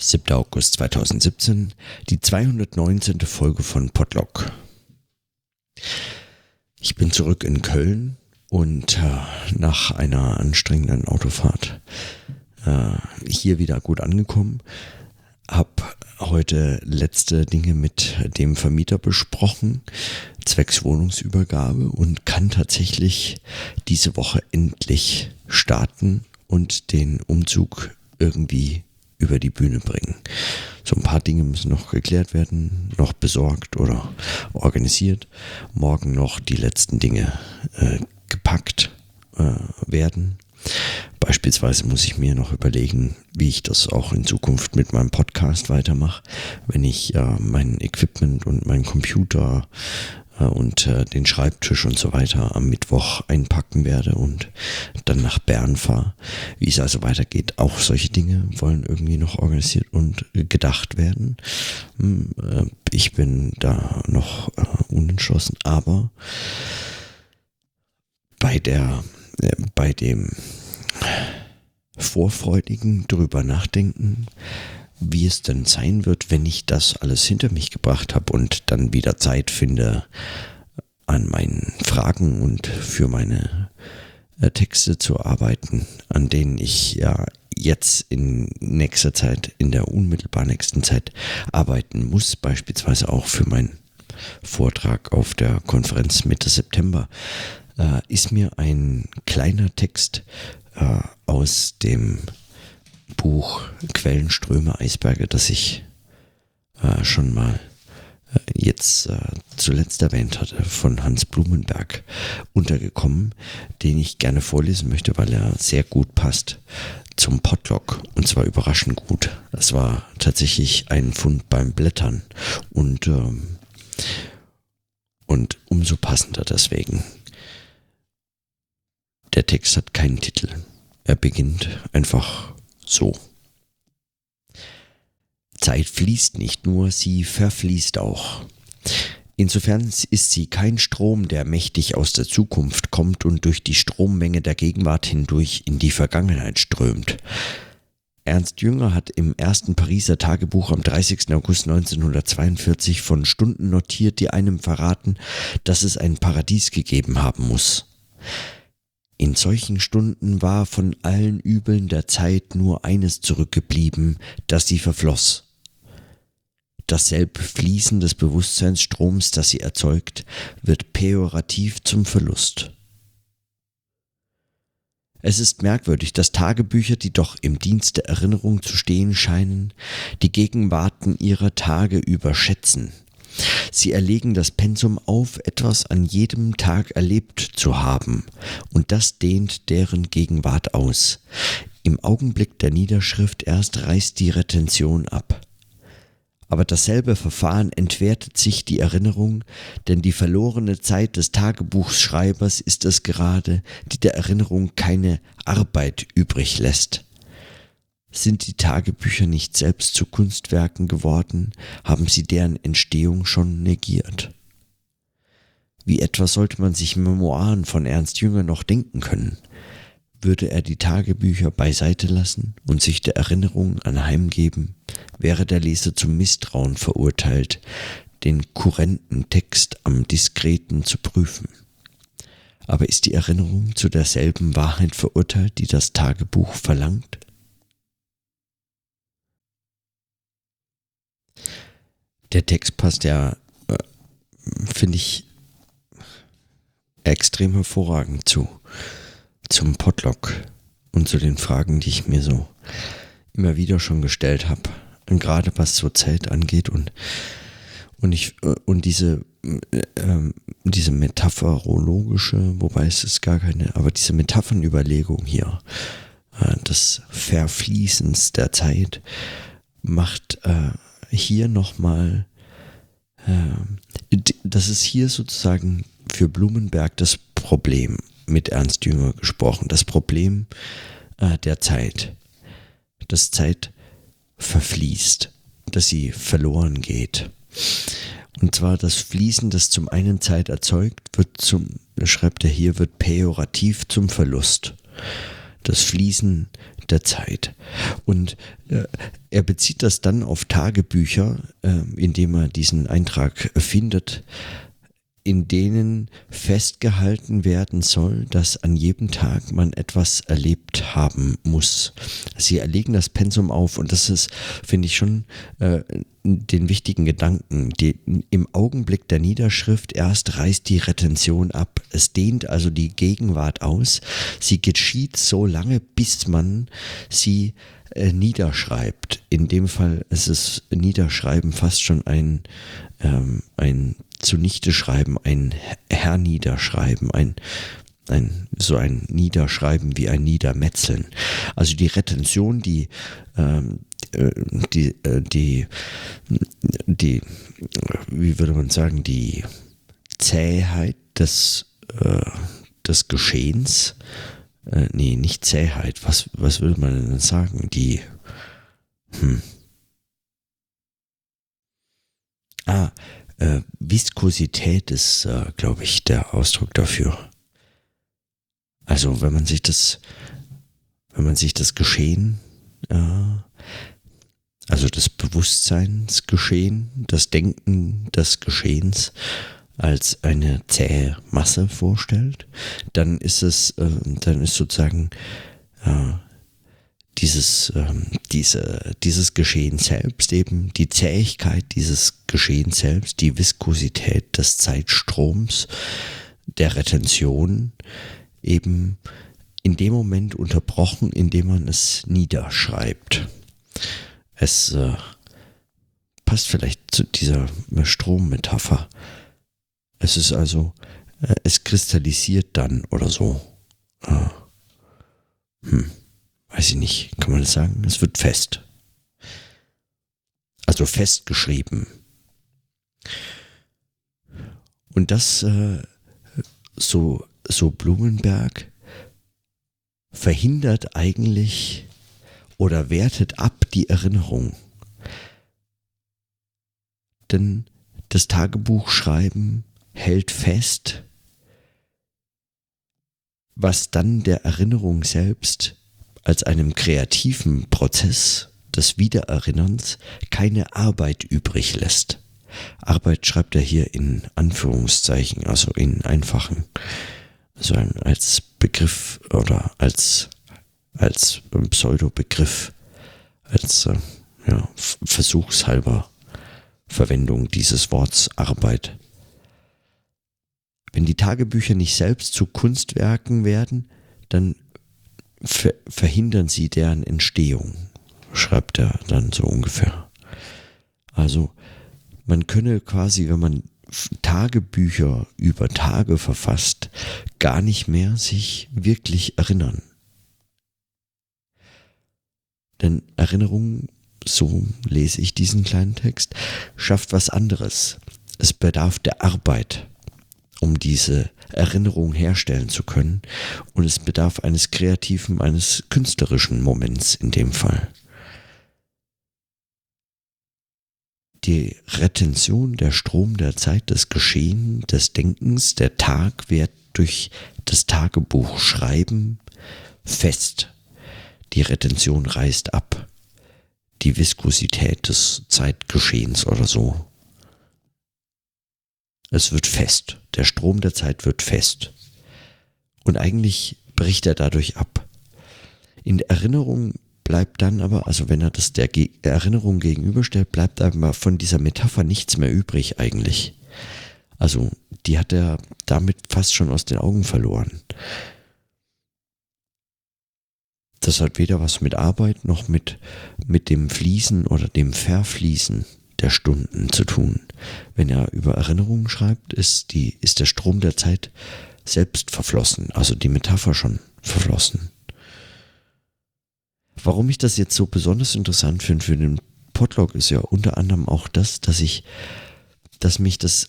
7. August 2017, die 219. Folge von Podlock. Ich bin zurück in Köln und äh, nach einer anstrengenden Autofahrt äh, hier wieder gut angekommen. Hab heute letzte Dinge mit dem Vermieter besprochen, zwecks Wohnungsübergabe und kann tatsächlich diese Woche endlich starten und den Umzug irgendwie über die Bühne bringen. So ein paar Dinge müssen noch geklärt werden, noch besorgt oder organisiert. Morgen noch die letzten Dinge äh, gepackt äh, werden. Beispielsweise muss ich mir noch überlegen, wie ich das auch in Zukunft mit meinem Podcast weitermache, wenn ich äh, mein Equipment und meinen Computer und äh, den Schreibtisch und so weiter am Mittwoch einpacken werde und dann nach Bern fahre. Wie es also weitergeht, auch solche Dinge wollen irgendwie noch organisiert und gedacht werden. Hm, äh, ich bin da noch unentschlossen, aber bei der, bei dem vorfreudigen drüber nachdenken, wie es denn sein wird, wenn ich das alles hinter mich gebracht habe und dann wieder Zeit finde, an meinen Fragen und für meine äh, Texte zu arbeiten, an denen ich ja jetzt in nächster Zeit, in der unmittelbar nächsten Zeit arbeiten muss, beispielsweise auch für meinen Vortrag auf der Konferenz Mitte September, äh, ist mir ein kleiner Text äh, aus dem Buch Quellenströme Eisberge, das ich äh, schon mal äh, jetzt äh, zuletzt erwähnt hatte, von Hans Blumenberg untergekommen, den ich gerne vorlesen möchte, weil er sehr gut passt zum Potlock und zwar überraschend gut. Das war tatsächlich ein Fund beim Blättern und, ähm, und umso passender deswegen. Der Text hat keinen Titel. Er beginnt einfach so. Zeit fließt nicht nur, sie verfließt auch. Insofern ist sie kein Strom, der mächtig aus der Zukunft kommt und durch die Strommenge der Gegenwart hindurch in die Vergangenheit strömt. Ernst Jünger hat im ersten Pariser Tagebuch am 30. August 1942 von Stunden notiert, die einem verraten, dass es ein Paradies gegeben haben muss. In solchen Stunden war von allen Übeln der Zeit nur eines zurückgeblieben, das sie verfloss. Dasselbe Fließen des Bewusstseinsstroms, das sie erzeugt, wird pejorativ zum Verlust. Es ist merkwürdig, dass Tagebücher, die doch im Dienst der Erinnerung zu stehen scheinen, die Gegenwarten ihrer Tage überschätzen Sie erlegen das Pensum auf, etwas an jedem Tag erlebt zu haben, und das dehnt deren Gegenwart aus. Im Augenblick der Niederschrift erst reißt die Retention ab. Aber dasselbe Verfahren entwertet sich die Erinnerung, denn die verlorene Zeit des Tagebuchschreibers ist es gerade, die der Erinnerung keine Arbeit übrig lässt. Sind die Tagebücher nicht selbst zu Kunstwerken geworden, haben sie deren Entstehung schon negiert. Wie etwa sollte man sich Memoiren von Ernst Jünger noch denken können? Würde er die Tagebücher beiseite lassen und sich der Erinnerung anheimgeben, wäre der Leser zum Misstrauen verurteilt, den kurrenten Text am Diskreten zu prüfen. Aber ist die Erinnerung zu derselben Wahrheit verurteilt, die das Tagebuch verlangt? Der Text passt ja, äh, finde ich, extrem hervorragend zu, zum Potlock und zu den Fragen, die ich mir so immer wieder schon gestellt habe. Gerade was so Zeit angeht und, und ich, äh, und diese, äh, ähm, diese metaphorologische, wobei es ist gar keine, aber diese Metaphernüberlegung hier, äh, des Verfließens der Zeit, macht äh, hier nochmal, das ist hier sozusagen für Blumenberg das Problem mit Ernst Jünger gesprochen, das Problem äh, der Zeit, dass Zeit verfließt, dass sie verloren geht. Und zwar das Fließen, das zum einen Zeit erzeugt, wird zum, schreibt er hier, wird pejorativ zum Verlust. Das Fließen der Zeit. Und äh, er bezieht das dann auf Tagebücher, äh, indem er diesen Eintrag findet, in denen festgehalten werden soll, dass an jedem Tag man etwas erlebt haben muss. Sie erlegen das Pensum auf und das ist, finde ich schon, äh, den wichtigen Gedanken. Die, Im Augenblick der Niederschrift erst reißt die Retention ab. Es dehnt also die Gegenwart aus. Sie geschieht so lange, bis man sie äh, niederschreibt. In dem Fall ist es Niederschreiben fast schon ein, ähm, ein zunichte schreiben, ein herniederschreiben, ein, ein, so ein Niederschreiben wie ein Niedermetzeln. Also die Retention, die, ähm, äh, die, äh, die, die, wie würde man sagen, die Zähheit des, äh, des Geschehens, äh, nee, nicht Zähheit, was, was würde man denn sagen? Die, hm. Ah, äh, Viskosität ist, äh, glaube ich, der Ausdruck dafür. Also wenn man sich das, wenn man sich das Geschehen, äh, also das Bewusstseinsgeschehen, das Denken des Geschehens als eine zähe Masse vorstellt, dann ist es, äh, dann ist sozusagen äh, dieses, ähm, diese, dieses Geschehen selbst, eben die Zähigkeit dieses Geschehen selbst, die Viskosität des Zeitstroms, der Retention, eben in dem Moment unterbrochen, in dem man es niederschreibt. Es äh, passt vielleicht zu dieser Strommetapher. Es ist also, äh, es kristallisiert dann oder so. Äh, hm weiß ich nicht, kann man das sagen? Es wird fest. Also festgeschrieben. Und das, äh, so, so Blumenberg, verhindert eigentlich oder wertet ab die Erinnerung. Denn das Tagebuchschreiben hält fest, was dann der Erinnerung selbst als einem kreativen Prozess des Wiedererinnerns keine Arbeit übrig lässt. Arbeit schreibt er hier in Anführungszeichen, also in einfachen, also als Begriff oder als, als Pseudobegriff, als äh, ja, versuchshalber Verwendung dieses Worts Arbeit. Wenn die Tagebücher nicht selbst zu Kunstwerken werden, dann ver verhindern sie deren Entstehung, schreibt er dann so ungefähr. Also man könne quasi, wenn man Tagebücher über Tage verfasst, gar nicht mehr sich wirklich erinnern. Denn Erinnerung, so lese ich diesen kleinen Text, schafft was anderes. Es bedarf der Arbeit, um diese Erinnerung herstellen zu können. Und es bedarf eines kreativen, eines künstlerischen Moments in dem Fall. Die Retention, der Strom der Zeit, des Geschehen, des Denkens, der Tag wird durch das Tagebuch schreiben fest. Die Retention reißt ab. Die Viskosität des Zeitgeschehens oder so es wird fest. Der Strom der Zeit wird fest. Und eigentlich bricht er dadurch ab. In der Erinnerung bleibt dann aber, also wenn er das der, Ge Erinnerung gegenüberstellt, bleibt aber von dieser Metapher nichts mehr übrig eigentlich. Also die hat er damit fast schon aus den Augen verloren. Das hat weder was mit Arbeit noch mit, mit dem Fließen oder dem Verfließen der Stunden zu tun. Wenn er über Erinnerungen schreibt, ist, die, ist der Strom der Zeit selbst verflossen, also die Metapher schon verflossen. Warum ich das jetzt so besonders interessant finde für den Podlog ist ja unter anderem auch das, dass ich, dass mich das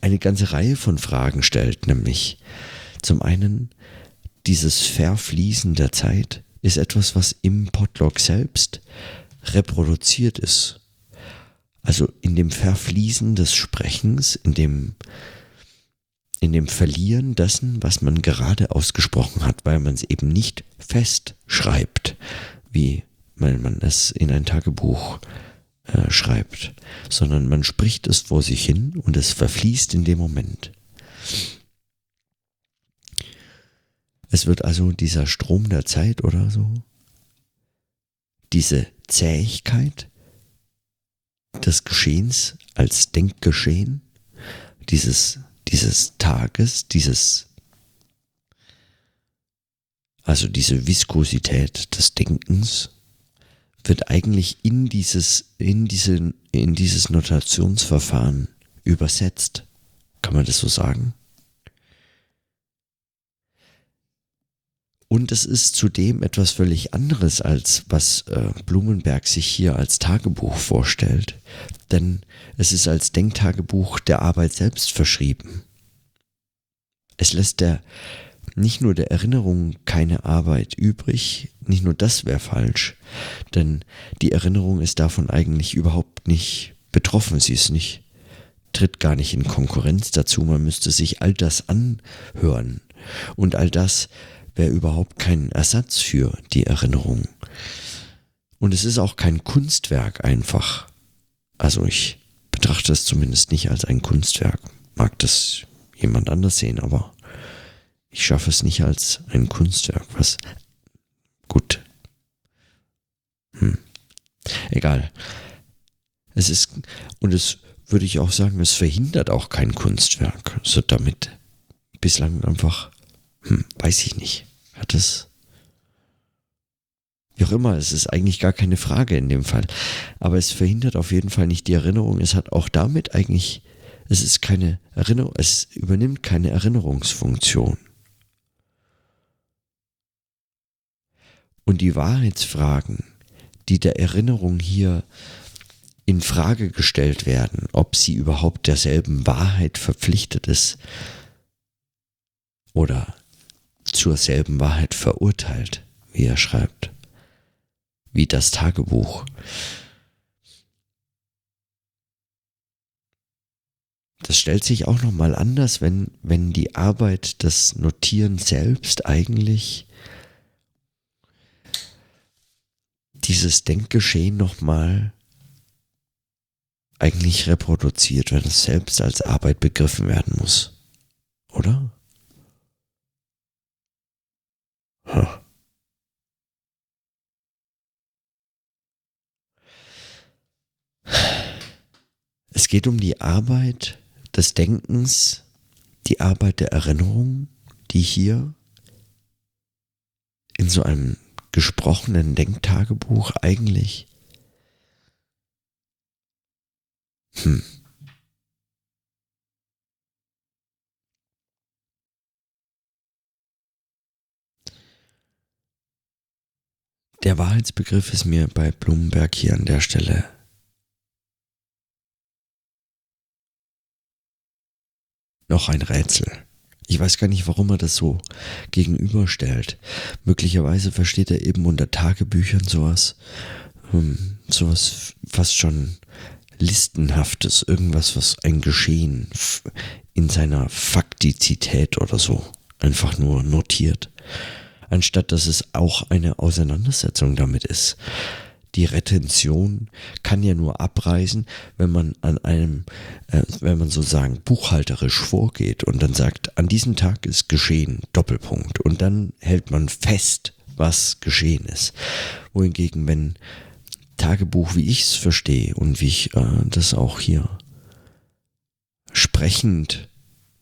eine ganze Reihe von Fragen stellt, nämlich zum einen dieses Verfließen der Zeit ist etwas, was im Podlog selbst reproduziert ist. Also in dem Verfließen des Sprechens, in dem, in dem Verlieren dessen, was man gerade ausgesprochen hat, weil man es eben nicht festschreibt, wie man es in ein Tagebuch äh, schreibt, sondern man spricht es vor sich hin und es verfließt in dem Moment. Es wird also dieser Strom der Zeit oder so, diese Zähigkeit des Geschehens als Denkgeschehen, dieses, dieses Tages, dieses, also diese Viskosität des Denkens, wird eigentlich in dieses, in diese, in dieses Notationsverfahren übersetzt. Kann man das so sagen? Und es ist zudem etwas völlig anderes, als was äh, Blumenberg sich hier als Tagebuch vorstellt. Denn es ist als Denktagebuch der Arbeit selbst verschrieben. Es lässt der, nicht nur der Erinnerung keine Arbeit übrig, nicht nur das wäre falsch, denn die Erinnerung ist davon eigentlich überhaupt nicht betroffen, sie ist nicht, tritt gar nicht in Konkurrenz dazu, man müsste sich all das anhören und all das wäre überhaupt kein Ersatz für die Erinnerung. Und es ist auch kein Kunstwerk einfach. Also ich betrachte es zumindest nicht als ein Kunstwerk. Mag das jemand anders sehen, aber ich schaffe es nicht als ein Kunstwerk. Was gut. Hm. Egal. Es ist, und es würde ich auch sagen, es verhindert auch kein Kunstwerk. So damit bislang einfach, hm, weiß ich nicht. Hat es. Wie auch immer, es ist eigentlich gar keine Frage in dem Fall. Aber es verhindert auf jeden Fall nicht die Erinnerung. Es hat auch damit eigentlich, es ist keine Erinnerung, es übernimmt keine Erinnerungsfunktion. Und die Wahrheitsfragen, die der Erinnerung hier in Frage gestellt werden, ob sie überhaupt derselben Wahrheit verpflichtet ist oder zur selben Wahrheit verurteilt, wie er schreibt, wie das Tagebuch. Das stellt sich auch nochmal anders, wenn, wenn die Arbeit des Notieren selbst eigentlich dieses Denkgeschehen nochmal eigentlich reproduziert, wenn es selbst als Arbeit begriffen werden muss. Oder? Es geht um die Arbeit des Denkens, die Arbeit der Erinnerung, die hier in so einem gesprochenen Denktagebuch eigentlich hm, Der Wahrheitsbegriff ist mir bei Blumenberg hier an der Stelle noch ein Rätsel. Ich weiß gar nicht, warum er das so gegenüberstellt. Möglicherweise versteht er eben unter Tagebüchern sowas, ähm, sowas fast schon Listenhaftes, irgendwas, was ein Geschehen in seiner Faktizität oder so einfach nur notiert anstatt dass es auch eine Auseinandersetzung damit ist. Die Retention kann ja nur abreißen, wenn man an einem, äh, wenn man sozusagen buchhalterisch vorgeht und dann sagt, an diesem Tag ist geschehen, Doppelpunkt. Und dann hält man fest, was geschehen ist. Wohingegen, wenn Tagebuch, wie ich es verstehe und wie ich äh, das auch hier sprechend,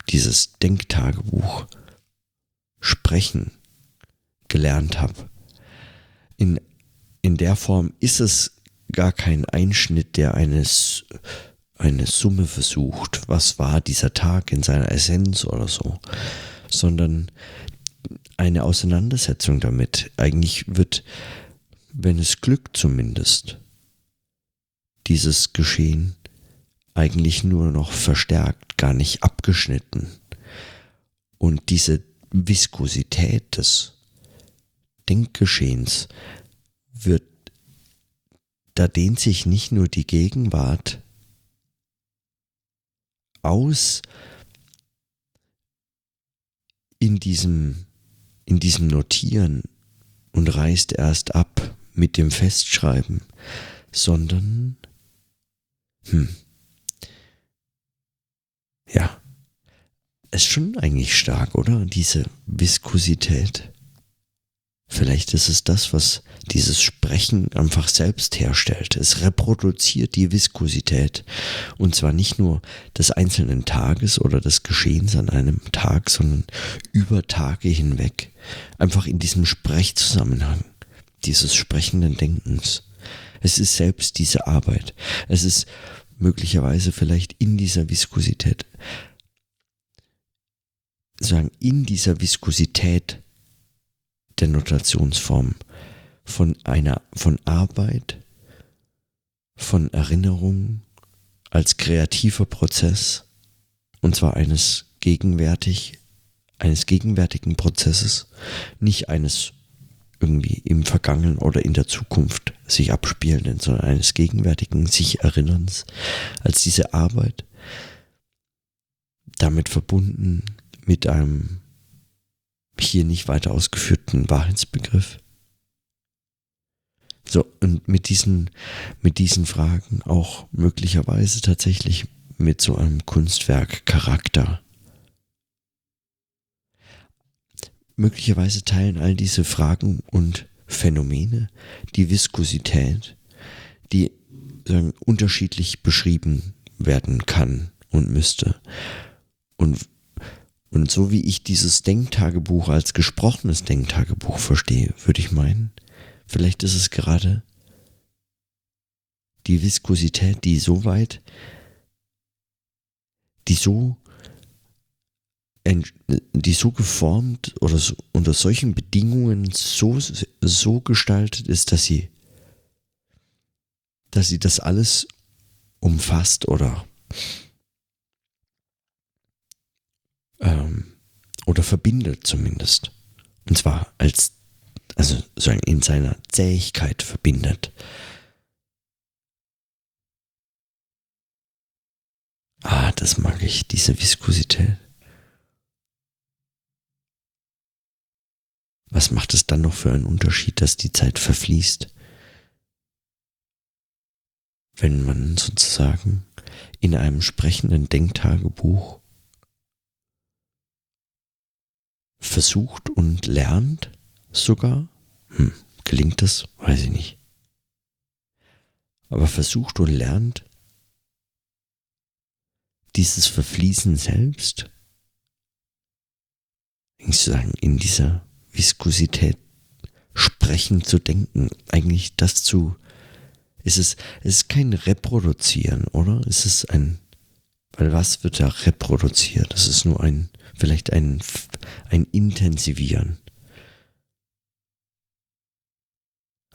dieses Denktagebuch sprechen, gelernt habe. In, in der Form ist es gar kein Einschnitt, der eines, eine Summe versucht, was war dieser Tag in seiner Essenz oder so, sondern eine Auseinandersetzung damit. Eigentlich wird, wenn es glückt zumindest, dieses Geschehen eigentlich nur noch verstärkt, gar nicht abgeschnitten. Und diese Viskosität des Denkgeschehens wird, da dehnt sich nicht nur die Gegenwart aus in diesem, in diesem Notieren und reißt erst ab mit dem Festschreiben, sondern, hm, ja, ist schon eigentlich stark, oder? Diese Viskosität. Vielleicht ist es das, was dieses Sprechen einfach selbst herstellt. Es reproduziert die Viskosität. Und zwar nicht nur des einzelnen Tages oder des Geschehens an einem Tag, sondern über Tage hinweg. Einfach in diesem Sprechzusammenhang dieses sprechenden Denkens. Es ist selbst diese Arbeit. Es ist möglicherweise vielleicht in dieser Viskosität, sagen, in dieser Viskosität der Notationsform von einer, von Arbeit, von Erinnerung als kreativer Prozess, und zwar eines gegenwärtig, eines gegenwärtigen Prozesses, nicht eines irgendwie im Vergangenen oder in der Zukunft sich abspielenden, sondern eines gegenwärtigen sich Erinnerns, als diese Arbeit damit verbunden mit einem hier nicht weiter ausgeführten Wahrheitsbegriff. So, und mit diesen, mit diesen Fragen auch möglicherweise tatsächlich mit so einem Kunstwerk Charakter. Möglicherweise teilen all diese Fragen und Phänomene die Viskosität, die sagen, unterschiedlich beschrieben werden kann und müsste. Und und so wie ich dieses Denktagebuch als gesprochenes Denktagebuch verstehe, würde ich meinen, vielleicht ist es gerade die Viskosität, die so weit, die so, die so geformt oder so, unter solchen Bedingungen so, so gestaltet ist, dass sie, dass sie das alles umfasst oder ähm, oder verbindet zumindest. Und zwar als, also sozusagen in seiner Zähigkeit verbindet. Ah, das mag ich, diese Viskosität. Was macht es dann noch für einen Unterschied, dass die Zeit verfließt? Wenn man sozusagen in einem sprechenden Denktagebuch versucht und lernt sogar. Hm, gelingt das? Weiß ich nicht. Aber versucht und lernt dieses Verfließen selbst, ich sagen, in dieser Viskosität sprechen zu denken, eigentlich das zu, ist es, es ist kein Reproduzieren, oder? Es ist ein, weil was wird da reproduziert? Das ist nur ein vielleicht ein, ein Intensivieren.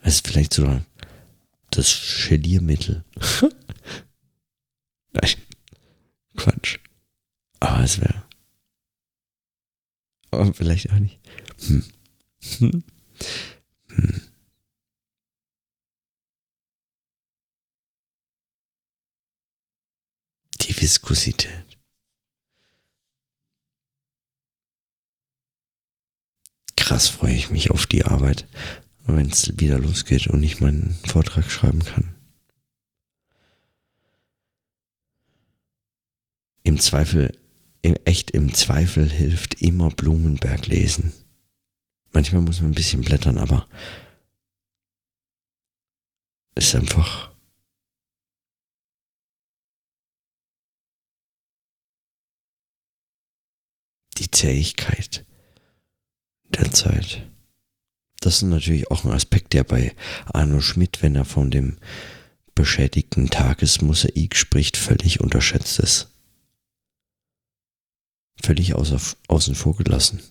Es ist vielleicht sogar das Geliermittel. Nein, Quatsch. Aber es wäre. Aber vielleicht auch nicht. Hm. Hm. Hm. Die Viskosität. Krass freue ich mich auf die Arbeit, wenn es wieder losgeht und ich meinen Vortrag schreiben kann. Im Zweifel, echt im Zweifel hilft immer Blumenberg lesen. Manchmal muss man ein bisschen blättern, aber es ist einfach die Zähigkeit der Zeit. Das ist natürlich auch ein Aspekt, der bei Arno Schmidt, wenn er von dem beschädigten Tagesmosaik spricht, völlig unterschätzt ist. Völlig außer, außen vor gelassen.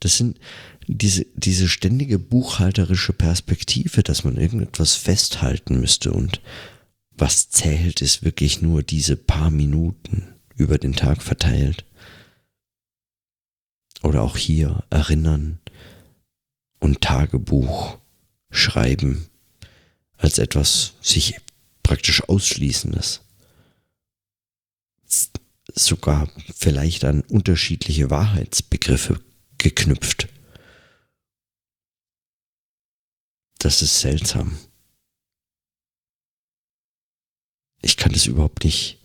Das sind diese, diese ständige buchhalterische Perspektive, dass man irgendetwas festhalten müsste und was zählt, ist wirklich nur diese paar Minuten über den Tag verteilt. Oder auch hier erinnern und Tagebuch schreiben als etwas sich praktisch Ausschließendes. sogar vielleicht an unterschiedliche Wahrheitsbegriffe geknüpft. Das ist seltsam. Ich kann das überhaupt nicht.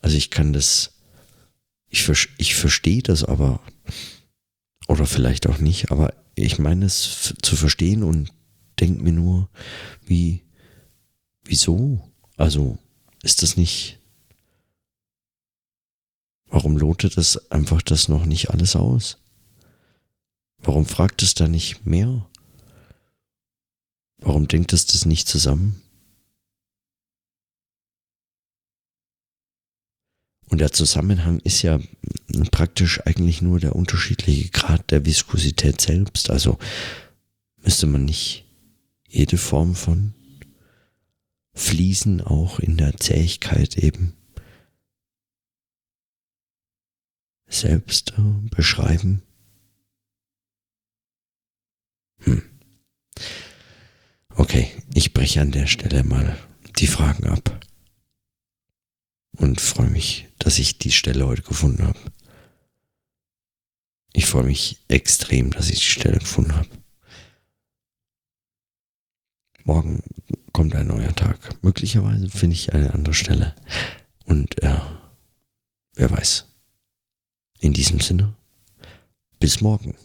Also ich kann das. Ich, ich verstehe das aber. Oder vielleicht auch nicht, aber ich meine es zu verstehen und denke mir nur, wie, wieso? Also ist das nicht. Warum lotet das einfach das noch nicht alles aus? Warum fragt es da nicht mehr? Warum denkt es das nicht zusammen? Und der Zusammenhang ist ja praktisch eigentlich nur der unterschiedliche Grad der Viskosität selbst. Also müsste man nicht jede Form von Fließen auch in der Zähigkeit eben selbst äh, beschreiben. Hm. Okay, ich breche an der Stelle mal die Fragen ab und freue mich, dass ich die Stelle heute gefunden habe. Ich freue mich extrem, dass ich die Stelle gefunden habe. Morgen kommt ein neuer Tag. Möglicherweise finde ich eine andere Stelle. Und äh, wer weiß. In diesem Sinne, bis morgen.